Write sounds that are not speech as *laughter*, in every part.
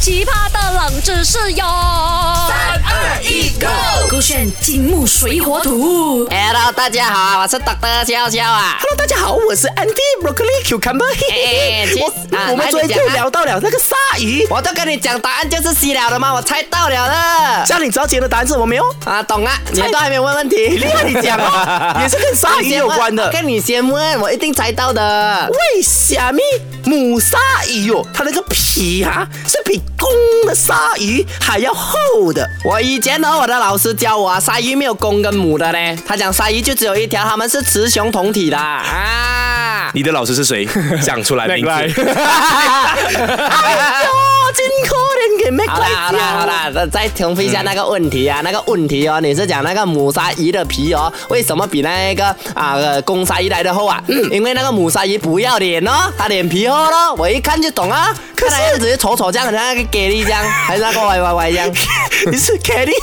奇葩的冷知识哟！三二一，Go！勾选金木水火土。Hello，大家好，我是 Doctor 笑笑啊。Hello，大家好，我是 Andy Broccoli Cucumber。*laughs* 哎其实我们昨天就聊到了那个鲨鱼。我都跟你讲答案就是西了的吗？我猜到了的。这样你知道今天的答案是什么没有？啊，懂啊，你都还没有问问题。厉害，你讲哦，也是跟鲨鱼有关的。跟你先问，我一定猜到的。为什么母鲨鱼哦，它那个皮哈、是比公的鲨鱼还要厚的？我以前呢，我的老师教我啊，鲨鱼没有公跟母的嘞。他讲鲨鱼就只有一条，它们是雌雄同体的啊。*laughs* 你的老师是谁？讲出来名字。*laughs* 哎呦，真可怜好啦好啦好啦，再再重复一下那个问题啊，那个问题哦，你是讲那个母鲨鱼的皮哦，为什么比那个啊、呃公鲨鱼来的厚啊？因为那个母鲨鱼不要脸哦，它脸皮厚咯，我一看就懂啊。看来样子就丑丑这样，好像那个给力这样，还是那个歪歪歪这样。*laughs* 你是 Kelly？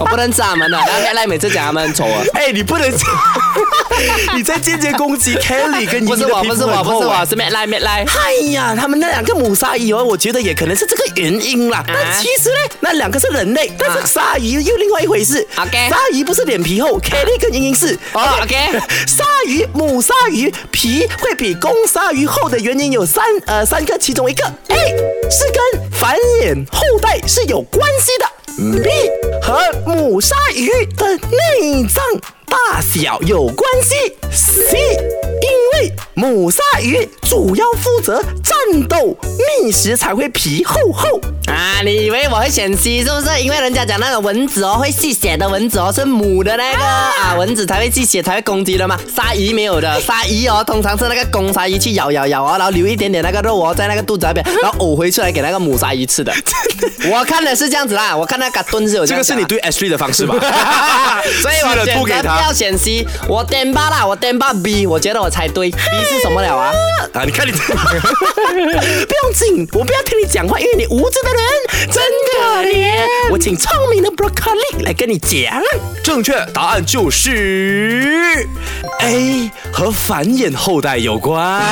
我不能吃他们的，*laughs* 然后原来每次讲他们很丑啊。哎，你不能，*laughs* 你在间接攻击 Kelly 跟不是我，莹的不是我，很厚哎不是我，是 Matt 来 Matt 来。哎呀，他们那两个母鲨鱼哦，我觉得也可能是这个原因啦。但其实呢，那两个是人类，但是鲨鱼又另外一回事。OK 鲨鱼不是脸皮厚，Kelly 跟莹莹是。哦，OK 鲨鱼母鲨鱼皮会比公鲨鱼厚的原因有三呃三个，其中一个 A 是跟繁衍后代是有关系的。B 和鲨鱼的内脏大小有关系。C 因为母鲨鱼主要负责战斗觅食，才会皮厚厚。啊，你以为我会选 C 是不是？因为人家讲那个蚊子哦，会吸血的蚊子哦，是母的那个啊蚊子才会吸血才会攻击的嘛。鲨鱼没有的，鲨鱼哦，通常是那个公鲨鱼去咬咬咬哦，然后留一点点那个肉哦在那个肚子那边，*laughs* 然后呕回出来给那个母鲨鱼吃的。我看的是这样子啦，我看那个蹲是有这这个是你对 Ashley 的方式吧？*laughs* 所以我选择不要选 C，我点吧啦，我点吧 B，我觉得我猜对，B 是什么了啊？啊！你看你，*laughs* 不用紧，我不要听你讲话，因为你无知的人真可怜。我请聪明的 Broccoli 来跟你讲，正确答案就是 A 和繁衍后代有关。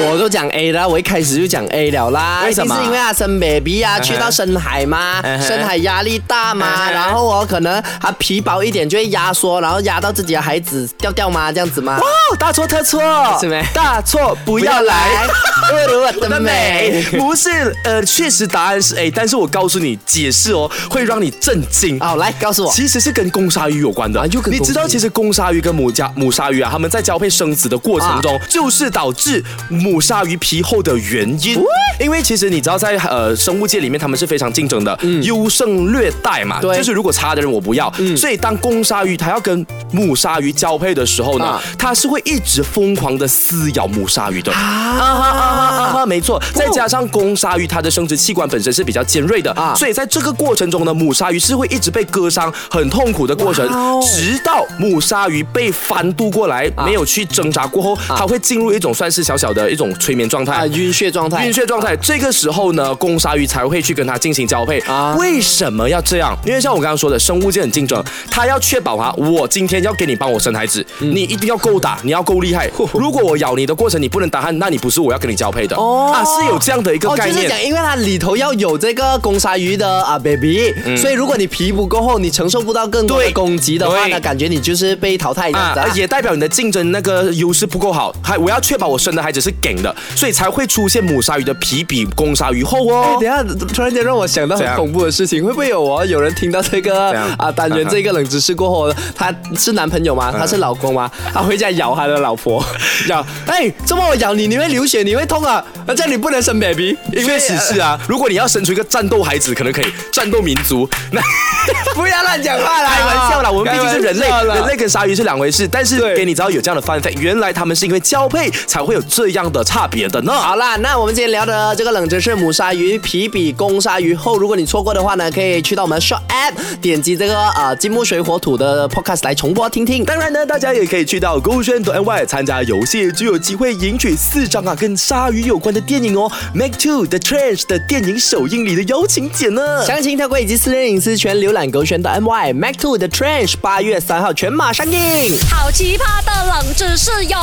我都讲 A 了，我一开始就讲 A 了啦。为什么是因为他生 baby 啊，去到深海嘛，嗯哼深海压力大嘛，嗯哼然后我可能他皮薄一点就会压缩，然后压到自己的孩子掉掉嘛，这样子嘛。哦，大错特错，是没大错不要来。不如 *laughs* 我的美。不是，呃，确实答案是 A，但是我告诉你，解释哦，会让你震惊。好，来告诉我。其实是跟公鲨鱼有关的，你知道，其实公鲨鱼跟母家母鲨鱼啊，它们在交配生子的过程中，就是导致母鲨鱼皮厚的原因。因为其实你知道在，呃生物界里面，他们是非常竞争的，优胜劣汰嘛。对。就是如果差的人我不要，所以当公鲨鱼它要跟母鲨鱼交配的时候呢啊，它是会一直疯狂的撕咬母鲨鱼的。啊。哈啊哈啊哈，没错。再加上公鲨鱼它的生殖器官本身是比较尖锐的啊。所以在这个过程中呢，母鲨鱼是会一直被割伤，很痛苦的过程哦，直到母鲨鱼被翻渡过来，没有去挣扎过后，它会进入一种算是小小的一种催眠状态啊，。晕血状态。晕血状态，这个时候呢，公鲨鱼才会去跟它进行交配啊为什么要这样？因为像我刚刚说的，生物界很竞争，它要确保哈，我今天要给你帮我生孩子，嗯你一定要够打，你要够厉害。如果我咬你的过程你不能打鼾，那你不是我要跟你交配的哦啊，是有这样的一个哦，概念。就是讲，因为它里头要有这个公鲨鱼的啊 baby，、所以如果你皮不够厚，你承受不到更多的攻击的话呢，感觉你就是被淘汰这样子、啊。也代表你的竞争那个优势不够好，还我要确保我生的孩子是梗的，所以才会出现母鲨鱼的皮比公鲨鱼厚哦。哎等下，突然间让我想到很恐怖的事情，会不会有哦？有人听到这个啊单元这个冷知识过后，他是男朋友吗？他是老公吗？他回家咬他的老婆，*laughs* 咬，哎，这么我咬你，你会流血，你会痛啊？那这样你不能生 baby，因为确实是啊，如果你要生出一个战斗孩子，可能可以战斗民族。那 *laughs* 不要乱讲话啦，开玩笑啦，我们毕竟是人类，人类跟鲨鱼是两回事。但是给你知道有这样的 fun fact，原来他们是因为交配才会有这样的差别的呢。好啦，那我们今天聊的这个冷知识，母鲨鱼皮比公鲨鱼厚。如果你错过的话呢，可以去到我们 Short App 点击这个呃金木水火土的 Podcast 来重播听听。当然呢，大家也可以去到勾选 NY 参加游戏，就有机会赢取四张啊跟鲨鱼有关关的电影哦，《Mac Two The Trench》的电影首映礼的邀请柬呢。详情特规以及私人隐私权，浏览勾选的 my Mac Two The Trench，八月三号全马上映。好奇葩的冷知识哟！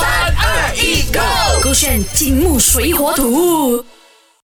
三二一勾选金木水火土。